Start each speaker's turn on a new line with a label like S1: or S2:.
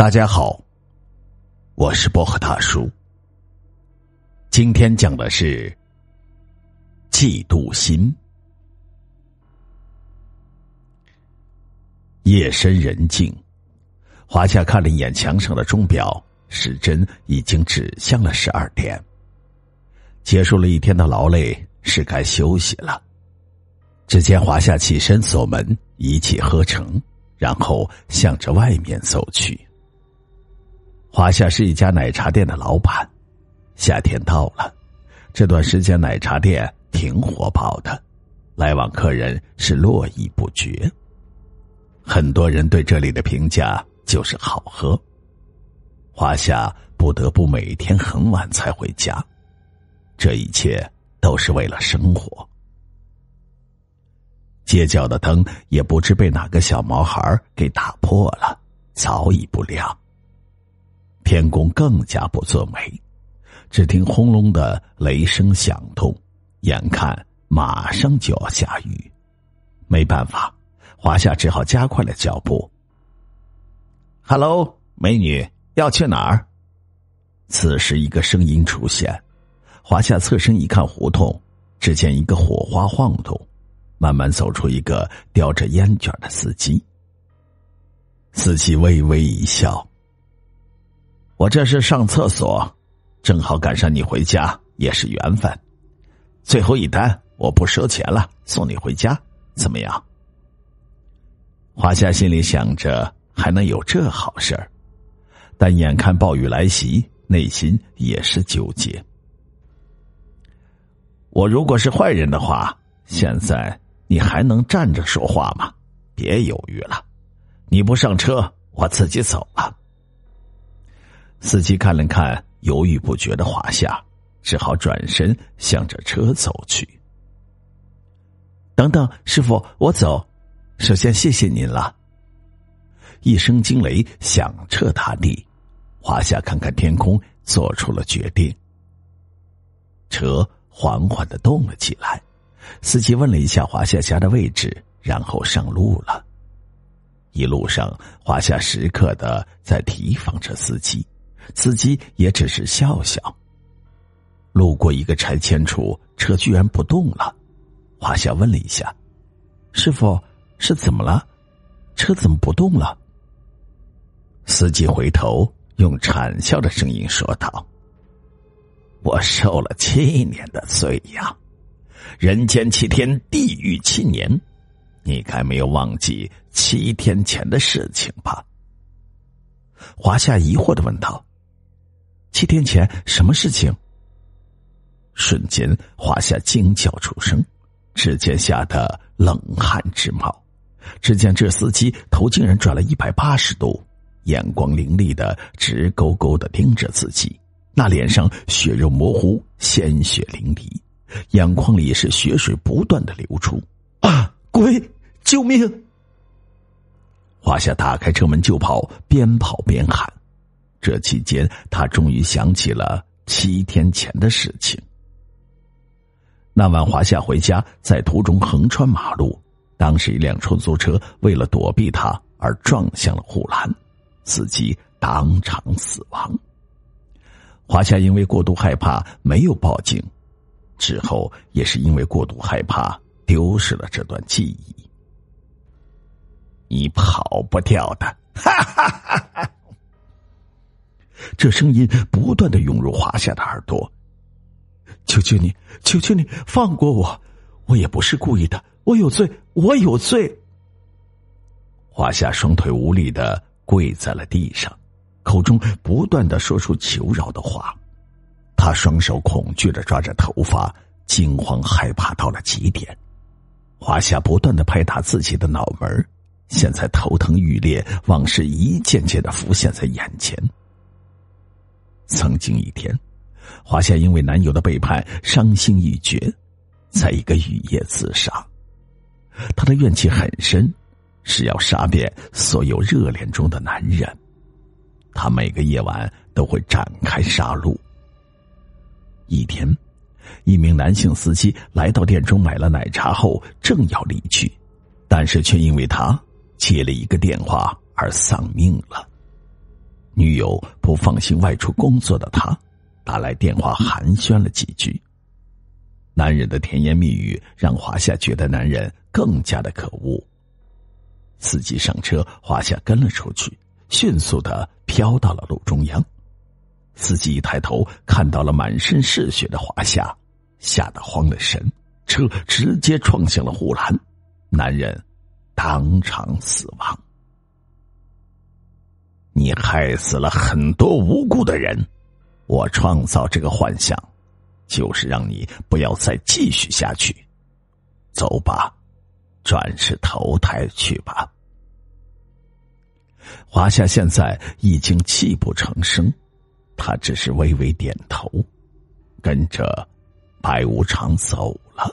S1: 大家好，我是薄荷大叔。今天讲的是嫉妒心。夜深人静，华夏看了一眼墙上的钟表，时针已经指向了十二点。结束了一天的劳累，是该休息了。只见华夏起身锁门，一气呵成，然后向着外面走去。华夏是一家奶茶店的老板，夏天到了，这段时间奶茶店挺火爆的，来往客人是络绎不绝。很多人对这里的评价就是好喝。华夏不得不每天很晚才回家，这一切都是为了生活。街角的灯也不知被哪个小毛孩给打破了，早已不亮。天公更加不作美，只听轰隆的雷声响动，眼看马上就要下雨，没办法，华夏只好加快了脚步。“Hello，美女，要去哪儿？”此时，一个声音出现，华夏侧身一看，胡同，只见一个火花晃动，慢慢走出一个叼着烟卷的司机。司机微微一笑。我这是上厕所，正好赶上你回家，也是缘分。最后一单，我不收钱了，送你回家，怎么样？华夏心里想着，还能有这好事儿，但眼看暴雨来袭，内心也是纠结。我如果是坏人的话，现在你还能站着说话吗？别犹豫了，你不上车，我自己走了。司机看了看犹豫不决的华夏，只好转身向着车走去。等等，师傅，我走。首先，谢谢您了。一声惊雷响彻大地，华夏看看天空，做出了决定。车缓缓的动了起来，司机问了一下华夏家的位置，然后上路了。一路上，华夏时刻的在提防着司机。司机也只是笑笑。路过一个拆迁处，车居然不动了。华夏问了一下：“师傅，是怎么了？车怎么不动了？”司机回头用惨笑的声音说道：“我受了七年的罪呀，人间七天，地狱七年，你该没有忘记七天前的事情吧？”华夏疑惑的问道。七天前什么事情？瞬间，华夏惊叫出声，只见吓得冷汗直冒。只见这司机头竟然转了一百八十度，眼光凌厉的直勾勾的盯着自己，那脸上血肉模糊，鲜血淋漓，眼眶里是血水不断的流出。啊！鬼！救命！华夏打开车门就跑，边跑边喊。这期间，他终于想起了七天前的事情。那晚，华夏回家，在途中横穿马路，当时一辆出租车为了躲避他而撞向了护栏，司机当场死亡。华夏因为过度害怕没有报警，之后也是因为过度害怕丢失了这段记忆。你跑不掉的，哈哈哈哈！这声音不断的涌入华夏的耳朵。求求你，求求你放过我！我也不是故意的，我有罪，我有罪。华夏双腿无力的跪在了地上，口中不断的说出求饶的话。他双手恐惧的抓着头发，惊慌害怕到了极点。华夏不断的拍打自己的脑门现在头疼欲裂，往事一件件的浮现在眼前。曾经一天，华夏因为男友的背叛伤心欲绝，在一个雨夜自杀。他的怨气很深，是要杀遍所有热恋中的男人。他每个夜晚都会展开杀戮。一天，一名男性司机来到店中买了奶茶后，正要离去，但是却因为他接了一个电话而丧命了。女友不放心外出工作的他，打来电话寒暄了几句。男人的甜言蜜语让华夏觉得男人更加的可恶。司机上车，华夏跟了出去，迅速的飘到了路中央。司机一抬头，看到了满身是血的华夏，吓得慌了神，车直接撞向了护栏，男人当场死亡。你害死了很多无辜的人，我创造这个幻想，就是让你不要再继续下去。走吧，转世投胎去吧。华夏现在已经泣不成声，他只是微微点头，跟着白无常走了。